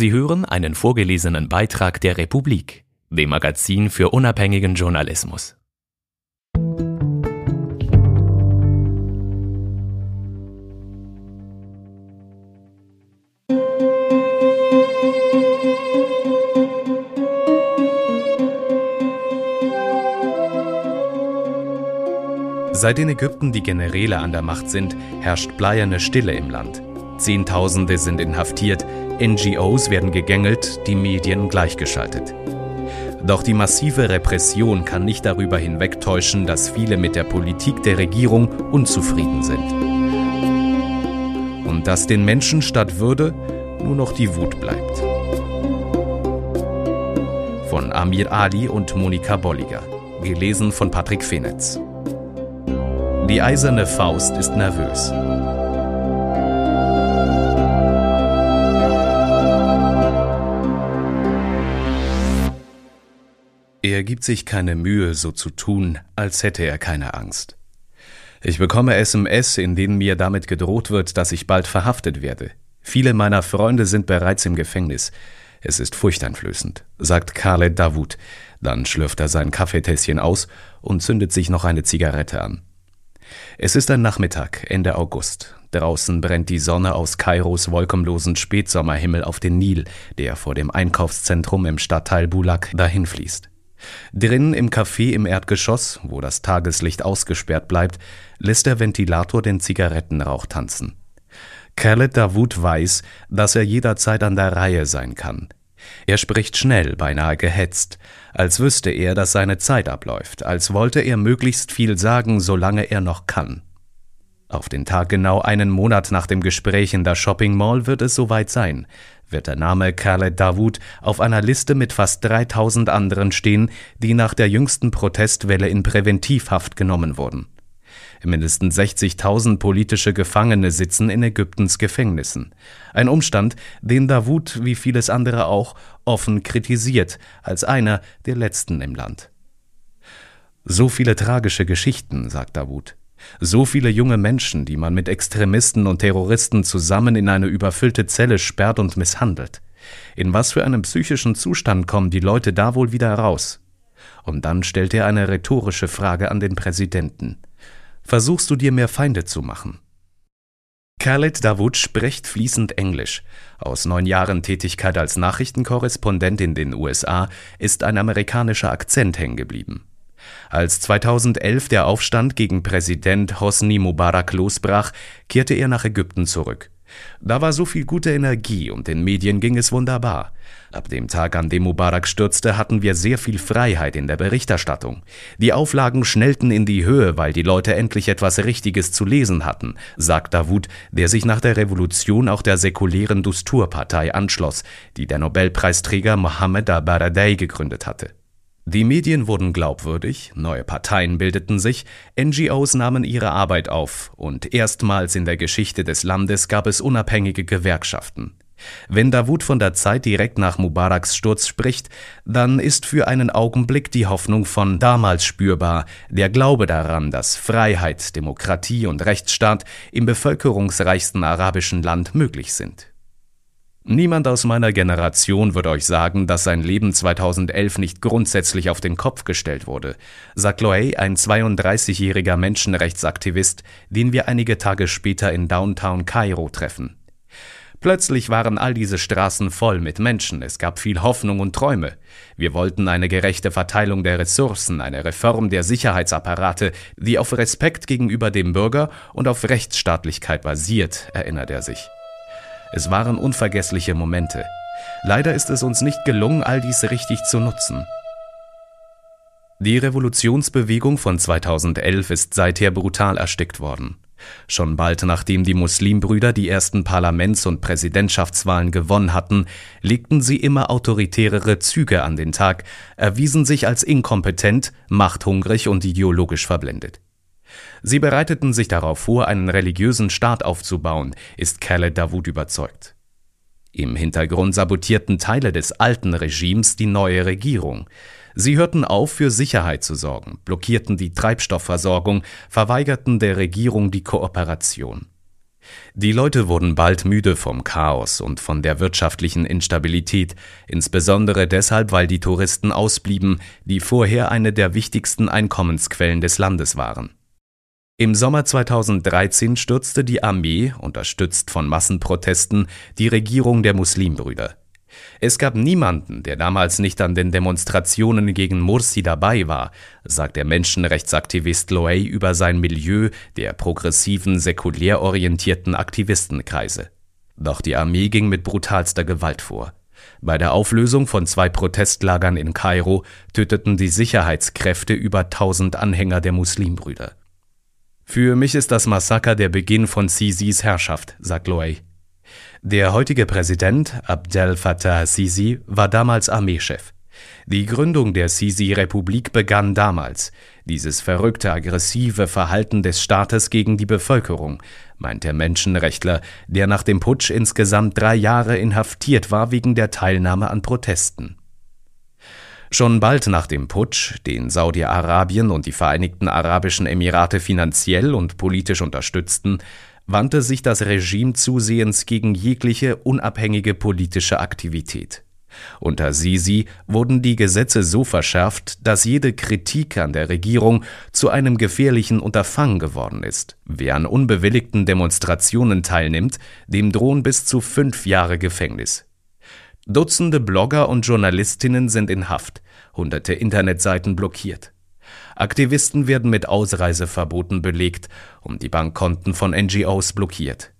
Sie hören einen vorgelesenen Beitrag der Republik, dem Magazin für unabhängigen Journalismus. Seit in Ägypten die Generäle an der Macht sind, herrscht bleierne Stille im Land. Zehntausende sind inhaftiert, NGOs werden gegängelt, die Medien gleichgeschaltet. Doch die massive Repression kann nicht darüber hinwegtäuschen, dass viele mit der Politik der Regierung unzufrieden sind. Und dass den Menschen statt Würde nur noch die Wut bleibt. Von Amir Ali und Monika Bolliger. Gelesen von Patrick Fenetz. Die eiserne Faust ist nervös. Er gibt sich keine Mühe, so zu tun, als hätte er keine Angst. Ich bekomme SMS, in denen mir damit gedroht wird, dass ich bald verhaftet werde. Viele meiner Freunde sind bereits im Gefängnis. Es ist furchteinflößend, sagt Khaled Davut. Dann schlürft er sein Kaffeetässchen aus und zündet sich noch eine Zigarette an. Es ist ein Nachmittag, Ende August. Draußen brennt die Sonne aus Kairos wolkenlosen Spätsommerhimmel auf den Nil, der vor dem Einkaufszentrum im Stadtteil Bulak dahinfließt. Drinnen im Café im Erdgeschoss, wo das Tageslicht ausgesperrt bleibt, lässt der Ventilator den Zigarettenrauch tanzen. Khaled Davut weiß, dass er jederzeit an der Reihe sein kann. Er spricht schnell, beinahe gehetzt, als wüsste er, dass seine Zeit abläuft, als wollte er möglichst viel sagen, solange er noch kann. Auf den Tag genau einen Monat nach dem Gespräch in der Shopping Mall wird es soweit sein, wird der Name Khaled Davut auf einer Liste mit fast 3000 anderen stehen, die nach der jüngsten Protestwelle in Präventivhaft genommen wurden. Mindestens 60.000 politische Gefangene sitzen in Ägyptens Gefängnissen. Ein Umstand, den Davut wie vieles andere auch offen kritisiert, als einer der letzten im Land. So viele tragische Geschichten, sagt Davut. So viele junge Menschen, die man mit Extremisten und Terroristen zusammen in eine überfüllte Zelle sperrt und misshandelt. In was für einem psychischen Zustand kommen die Leute da wohl wieder raus? Und dann stellt er eine rhetorische Frage an den Präsidenten versuchst du dir mehr Feinde zu machen. Khaled Davut spricht fließend Englisch. Aus neun Jahren Tätigkeit als Nachrichtenkorrespondent in den USA ist ein amerikanischer Akzent hängen geblieben. Als 2011 der Aufstand gegen Präsident Hosni Mubarak losbrach, kehrte er nach Ägypten zurück. Da war so viel gute Energie und den Medien ging es wunderbar. Ab dem Tag, an dem Mubarak stürzte, hatten wir sehr viel Freiheit in der Berichterstattung. Die Auflagen schnellten in die Höhe, weil die Leute endlich etwas Richtiges zu lesen hatten, sagt Davut, der sich nach der Revolution auch der säkulären Dustur-Partei anschloss, die der Nobelpreisträger Mohammed al-Baradei gegründet hatte. Die Medien wurden glaubwürdig, neue Parteien bildeten sich, NGOs nahmen ihre Arbeit auf und erstmals in der Geschichte des Landes gab es unabhängige Gewerkschaften. Wenn Davut von der Zeit direkt nach Mubaraks Sturz spricht, dann ist für einen Augenblick die Hoffnung von damals spürbar, der Glaube daran, dass Freiheit, Demokratie und Rechtsstaat im bevölkerungsreichsten arabischen Land möglich sind. Niemand aus meiner Generation wird euch sagen, dass sein Leben 2011 nicht grundsätzlich auf den Kopf gestellt wurde, sagt Loey, ein 32-jähriger Menschenrechtsaktivist, den wir einige Tage später in Downtown Kairo treffen. Plötzlich waren all diese Straßen voll mit Menschen, es gab viel Hoffnung und Träume. Wir wollten eine gerechte Verteilung der Ressourcen, eine Reform der Sicherheitsapparate, die auf Respekt gegenüber dem Bürger und auf Rechtsstaatlichkeit basiert, erinnert er sich. Es waren unvergessliche Momente. Leider ist es uns nicht gelungen, all dies richtig zu nutzen. Die Revolutionsbewegung von 2011 ist seither brutal erstickt worden. Schon bald nachdem die Muslimbrüder die ersten Parlaments- und Präsidentschaftswahlen gewonnen hatten, legten sie immer autoritärere Züge an den Tag, erwiesen sich als inkompetent, machthungrig und ideologisch verblendet. Sie bereiteten sich darauf vor, einen religiösen Staat aufzubauen, ist Khaled Davut überzeugt. Im Hintergrund sabotierten Teile des alten Regimes die neue Regierung. Sie hörten auf, für Sicherheit zu sorgen, blockierten die Treibstoffversorgung, verweigerten der Regierung die Kooperation. Die Leute wurden bald müde vom Chaos und von der wirtschaftlichen Instabilität, insbesondere deshalb, weil die Touristen ausblieben, die vorher eine der wichtigsten Einkommensquellen des Landes waren. Im Sommer 2013 stürzte die Armee, unterstützt von Massenprotesten, die Regierung der Muslimbrüder. Es gab niemanden, der damals nicht an den Demonstrationen gegen Mursi dabei war, sagt der Menschenrechtsaktivist Loey über sein Milieu der progressiven, säkulär orientierten Aktivistenkreise. Doch die Armee ging mit brutalster Gewalt vor. Bei der Auflösung von zwei Protestlagern in Kairo töteten die Sicherheitskräfte über tausend Anhänger der Muslimbrüder. Für mich ist das Massaker der Beginn von Sisis Herrschaft, sagt Loey. Der heutige Präsident Abdel Fattah Sisi war damals Armeechef. Die Gründung der Sisi-Republik begann damals. Dieses verrückte, aggressive Verhalten des Staates gegen die Bevölkerung, meint der Menschenrechtler, der nach dem Putsch insgesamt drei Jahre inhaftiert war wegen der Teilnahme an Protesten. Schon bald nach dem Putsch, den Saudi-Arabien und die Vereinigten Arabischen Emirate finanziell und politisch unterstützten, wandte sich das Regime zusehends gegen jegliche unabhängige politische Aktivität. Unter Sisi wurden die Gesetze so verschärft, dass jede Kritik an der Regierung zu einem gefährlichen Unterfangen geworden ist. Wer an unbewilligten Demonstrationen teilnimmt, dem drohen bis zu fünf Jahre Gefängnis. Dutzende Blogger und Journalistinnen sind in Haft, hunderte Internetseiten blockiert. Aktivisten werden mit Ausreiseverboten belegt und die Bankkonten von NGOs blockiert.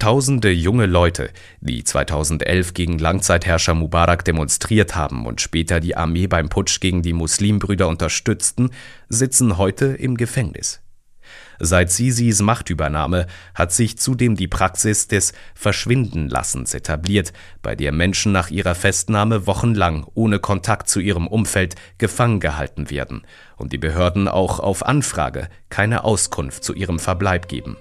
Tausende junge Leute, die 2011 gegen Langzeitherrscher Mubarak demonstriert haben und später die Armee beim Putsch gegen die Muslimbrüder unterstützten, sitzen heute im Gefängnis. Seit Sisis Machtübernahme hat sich zudem die Praxis des Verschwindenlassens etabliert, bei der Menschen nach ihrer Festnahme wochenlang ohne Kontakt zu ihrem Umfeld gefangen gehalten werden und die Behörden auch auf Anfrage keine Auskunft zu ihrem Verbleib geben.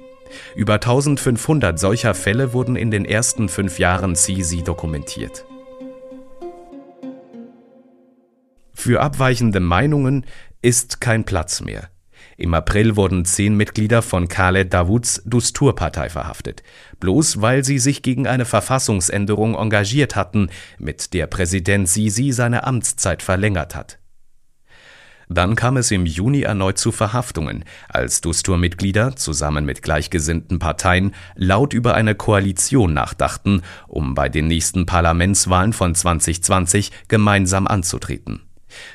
Über 1500 solcher Fälle wurden in den ersten fünf Jahren Sisi dokumentiert. Für abweichende Meinungen ist kein Platz mehr. Im April wurden zehn Mitglieder von Khaled Davouds Dustur-Partei verhaftet, bloß weil sie sich gegen eine Verfassungsänderung engagiert hatten, mit der Präsident Sisi seine Amtszeit verlängert hat. Dann kam es im Juni erneut zu Verhaftungen, als Dustur-Mitglieder zusammen mit gleichgesinnten Parteien laut über eine Koalition nachdachten, um bei den nächsten Parlamentswahlen von 2020 gemeinsam anzutreten.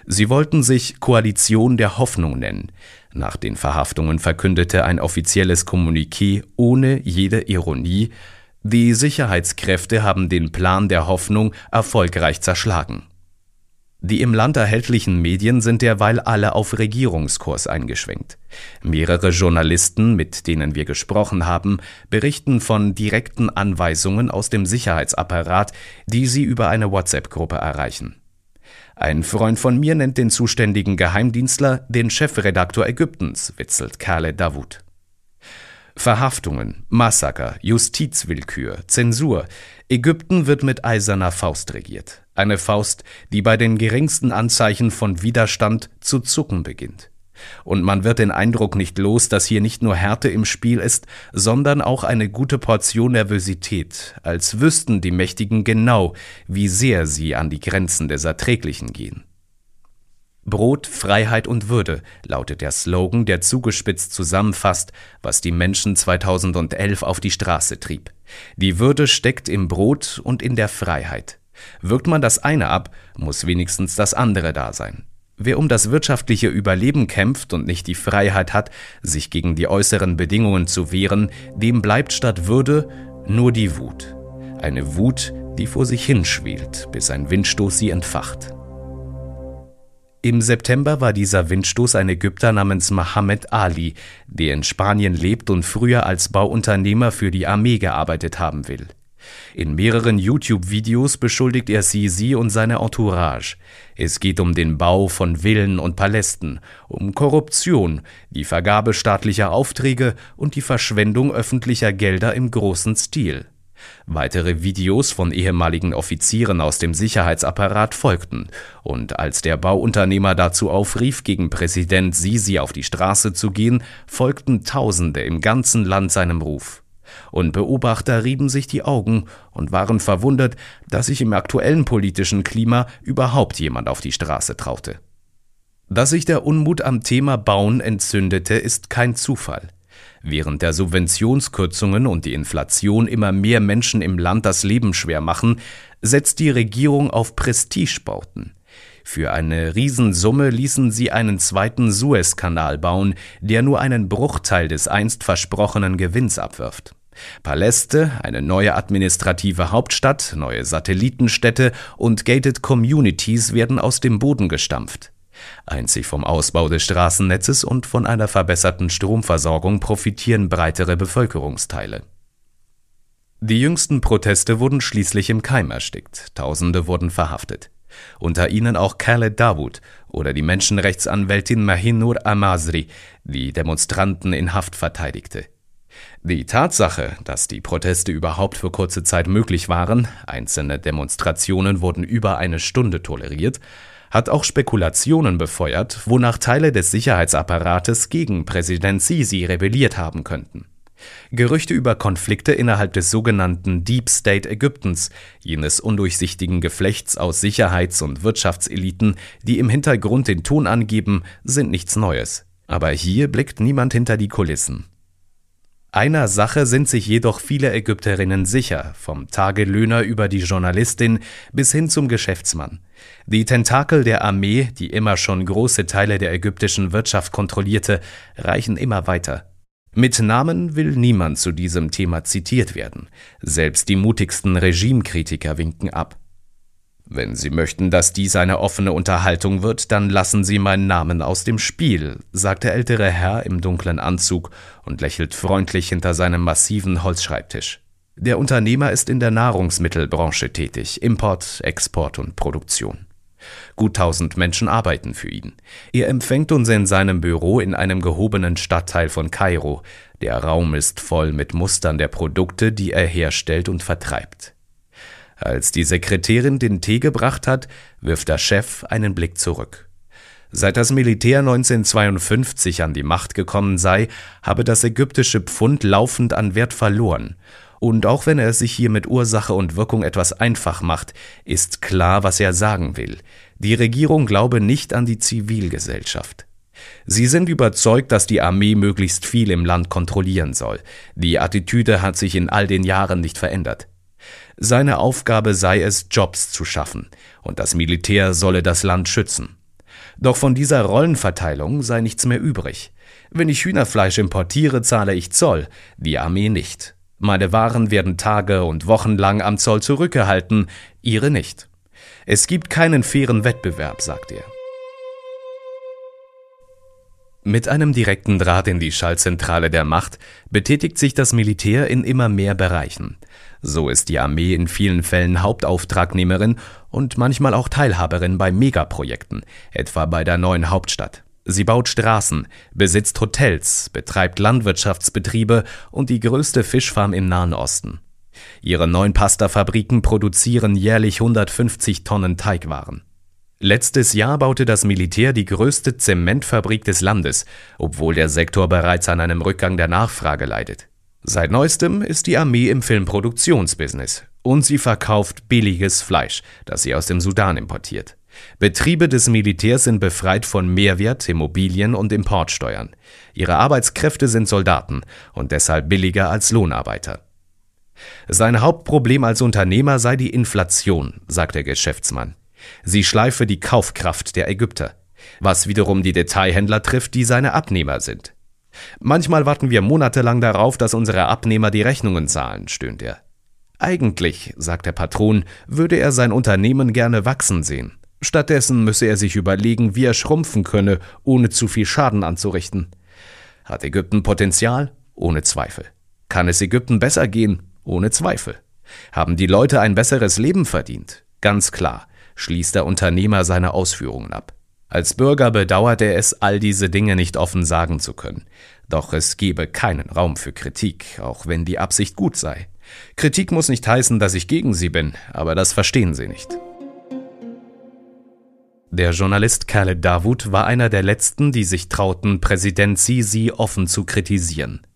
Sie wollten sich Koalition der Hoffnung nennen. Nach den Verhaftungen verkündete ein offizielles Kommuniqué ohne jede Ironie, die Sicherheitskräfte haben den Plan der Hoffnung erfolgreich zerschlagen. Die im Land erhältlichen Medien sind derweil alle auf Regierungskurs eingeschwenkt. Mehrere Journalisten, mit denen wir gesprochen haben, berichten von direkten Anweisungen aus dem Sicherheitsapparat, die sie über eine WhatsApp-Gruppe erreichen. Ein Freund von mir nennt den zuständigen Geheimdienstler den Chefredaktor Ägyptens, witzelt Khaled Davut. Verhaftungen, Massaker, Justizwillkür, Zensur. Ägypten wird mit eiserner Faust regiert. Eine Faust, die bei den geringsten Anzeichen von Widerstand zu zucken beginnt. Und man wird den Eindruck nicht los, dass hier nicht nur Härte im Spiel ist, sondern auch eine gute Portion Nervosität, als wüssten die Mächtigen genau, wie sehr sie an die Grenzen des Erträglichen gehen. Brot, Freiheit und Würde lautet der Slogan, der zugespitzt zusammenfasst, was die Menschen 2011 auf die Straße trieb. Die Würde steckt im Brot und in der Freiheit. Wirkt man das eine ab, muss wenigstens das andere da sein. Wer um das wirtschaftliche Überleben kämpft und nicht die Freiheit hat, sich gegen die äußeren Bedingungen zu wehren, dem bleibt statt Würde nur die Wut. Eine Wut, die vor sich hinschwelt, bis ein Windstoß sie entfacht. Im September war dieser Windstoß ein Ägypter namens Mohammed Ali, der in Spanien lebt und früher als Bauunternehmer für die Armee gearbeitet haben will. In mehreren YouTube-Videos beschuldigt er Sisi und seine Entourage. Es geht um den Bau von Villen und Palästen, um Korruption, die Vergabe staatlicher Aufträge und die Verschwendung öffentlicher Gelder im großen Stil. Weitere Videos von ehemaligen Offizieren aus dem Sicherheitsapparat folgten, und als der Bauunternehmer dazu aufrief, gegen Präsident Sisi auf die Straße zu gehen, folgten Tausende im ganzen Land seinem Ruf. Und Beobachter rieben sich die Augen und waren verwundert, dass sich im aktuellen politischen Klima überhaupt jemand auf die Straße traute. Dass sich der Unmut am Thema Bauen entzündete, ist kein Zufall. Während der Subventionskürzungen und die Inflation immer mehr Menschen im Land das Leben schwer machen, setzt die Regierung auf Prestigebauten. Für eine Riesensumme ließen sie einen zweiten Suezkanal bauen, der nur einen Bruchteil des einst versprochenen Gewinns abwirft. Paläste, eine neue administrative Hauptstadt, neue Satellitenstädte und gated Communities werden aus dem Boden gestampft. Einzig vom Ausbau des Straßennetzes und von einer verbesserten Stromversorgung profitieren breitere Bevölkerungsteile. Die jüngsten Proteste wurden schließlich im Keim erstickt, Tausende wurden verhaftet unter ihnen auch Khaled Dawood oder die Menschenrechtsanwältin Mahinur Amazri, die Demonstranten in Haft verteidigte. Die Tatsache, dass die Proteste überhaupt für kurze Zeit möglich waren, einzelne Demonstrationen wurden über eine Stunde toleriert, hat auch Spekulationen befeuert, wonach Teile des Sicherheitsapparates gegen Präsident Sisi rebelliert haben könnten. Gerüchte über Konflikte innerhalb des sogenannten Deep State Ägyptens, jenes undurchsichtigen Geflechts aus Sicherheits- und Wirtschaftseliten, die im Hintergrund den Ton angeben, sind nichts Neues. Aber hier blickt niemand hinter die Kulissen. Einer Sache sind sich jedoch viele Ägypterinnen sicher, vom Tagelöhner über die Journalistin bis hin zum Geschäftsmann. Die Tentakel der Armee, die immer schon große Teile der ägyptischen Wirtschaft kontrollierte, reichen immer weiter. Mit Namen will niemand zu diesem Thema zitiert werden. Selbst die mutigsten Regimekritiker winken ab. Wenn Sie möchten, dass dies eine offene Unterhaltung wird, dann lassen Sie meinen Namen aus dem Spiel, sagt der ältere Herr im dunklen Anzug und lächelt freundlich hinter seinem massiven Holzschreibtisch. Der Unternehmer ist in der Nahrungsmittelbranche tätig, Import, Export und Produktion. Gut tausend Menschen arbeiten für ihn. Er empfängt uns in seinem Büro in einem gehobenen Stadtteil von Kairo. Der Raum ist voll mit Mustern der Produkte, die er herstellt und vertreibt. Als die Sekretärin den Tee gebracht hat, wirft der Chef einen Blick zurück. Seit das Militär 1952 an die Macht gekommen sei, habe das ägyptische Pfund laufend an Wert verloren und auch wenn er es sich hier mit Ursache und Wirkung etwas einfach macht, ist klar, was er sagen will. Die Regierung glaube nicht an die Zivilgesellschaft. Sie sind überzeugt, dass die Armee möglichst viel im Land kontrollieren soll. Die Attitüde hat sich in all den Jahren nicht verändert. Seine Aufgabe sei es, Jobs zu schaffen, und das Militär solle das Land schützen. Doch von dieser Rollenverteilung sei nichts mehr übrig. Wenn ich Hühnerfleisch importiere, zahle ich Zoll, die Armee nicht. Meine Waren werden Tage und Wochen lang am Zoll zurückgehalten, ihre nicht. Es gibt keinen fairen Wettbewerb, sagt er. Mit einem direkten Draht in die Schaltzentrale der Macht betätigt sich das Militär in immer mehr Bereichen. So ist die Armee in vielen Fällen Hauptauftragnehmerin und manchmal auch Teilhaberin bei Megaprojekten, etwa bei der neuen Hauptstadt. Sie baut Straßen, besitzt Hotels, betreibt Landwirtschaftsbetriebe und die größte Fischfarm im Nahen Osten. Ihre neun Pastafabriken produzieren jährlich 150 Tonnen Teigwaren. Letztes Jahr baute das Militär die größte Zementfabrik des Landes, obwohl der Sektor bereits an einem Rückgang der Nachfrage leidet. Seit neuestem ist die Armee im Filmproduktionsbusiness und sie verkauft billiges Fleisch, das sie aus dem Sudan importiert. Betriebe des Militärs sind befreit von Mehrwert, Immobilien und Importsteuern. Ihre Arbeitskräfte sind Soldaten und deshalb billiger als Lohnarbeiter. Sein Hauptproblem als Unternehmer sei die Inflation, sagt der Geschäftsmann. Sie schleife die Kaufkraft der Ägypter, was wiederum die Detailhändler trifft, die seine Abnehmer sind. Manchmal warten wir monatelang darauf, dass unsere Abnehmer die Rechnungen zahlen, stöhnt er. Eigentlich, sagt der Patron, würde er sein Unternehmen gerne wachsen sehen. Stattdessen müsse er sich überlegen, wie er schrumpfen könne, ohne zu viel Schaden anzurichten. Hat Ägypten Potenzial? Ohne Zweifel. Kann es Ägypten besser gehen? Ohne Zweifel. Haben die Leute ein besseres Leben verdient? Ganz klar, schließt der Unternehmer seine Ausführungen ab. Als Bürger bedauert er es, all diese Dinge nicht offen sagen zu können. Doch es gebe keinen Raum für Kritik, auch wenn die Absicht gut sei. Kritik muss nicht heißen, dass ich gegen sie bin, aber das verstehen sie nicht. Der Journalist Khaled Dawood war einer der letzten, die sich trauten, Präsident Sisi offen zu kritisieren.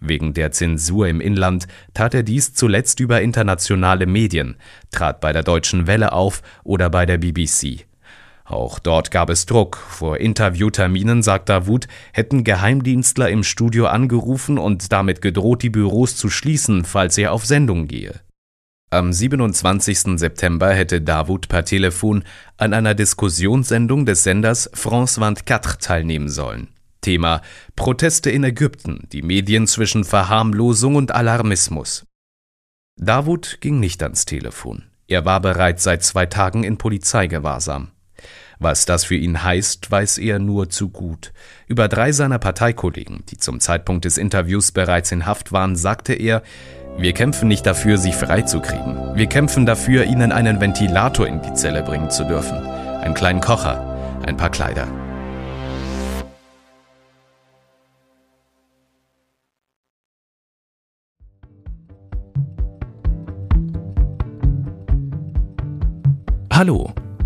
Wegen der Zensur im Inland tat er dies zuletzt über internationale Medien, trat bei der Deutschen Welle auf oder bei der BBC. Auch dort gab es Druck. Vor Interviewterminen, sagt Davut, hätten Geheimdienstler im Studio angerufen und damit gedroht, die Büros zu schließen, falls er auf Sendung gehe. Am 27. September hätte Davut per Telefon an einer Diskussionssendung des Senders France 24 teilnehmen sollen. Thema Proteste in Ägypten, die Medien zwischen Verharmlosung und Alarmismus. Davut ging nicht ans Telefon. Er war bereits seit zwei Tagen in Polizeigewahrsam. Was das für ihn heißt, weiß er nur zu gut. Über drei seiner Parteikollegen, die zum Zeitpunkt des Interviews bereits in Haft waren, sagte er, wir kämpfen nicht dafür, sie freizukriegen. Wir kämpfen dafür, ihnen einen Ventilator in die Zelle bringen zu dürfen. Einen kleinen Kocher, ein paar Kleider. Hallo,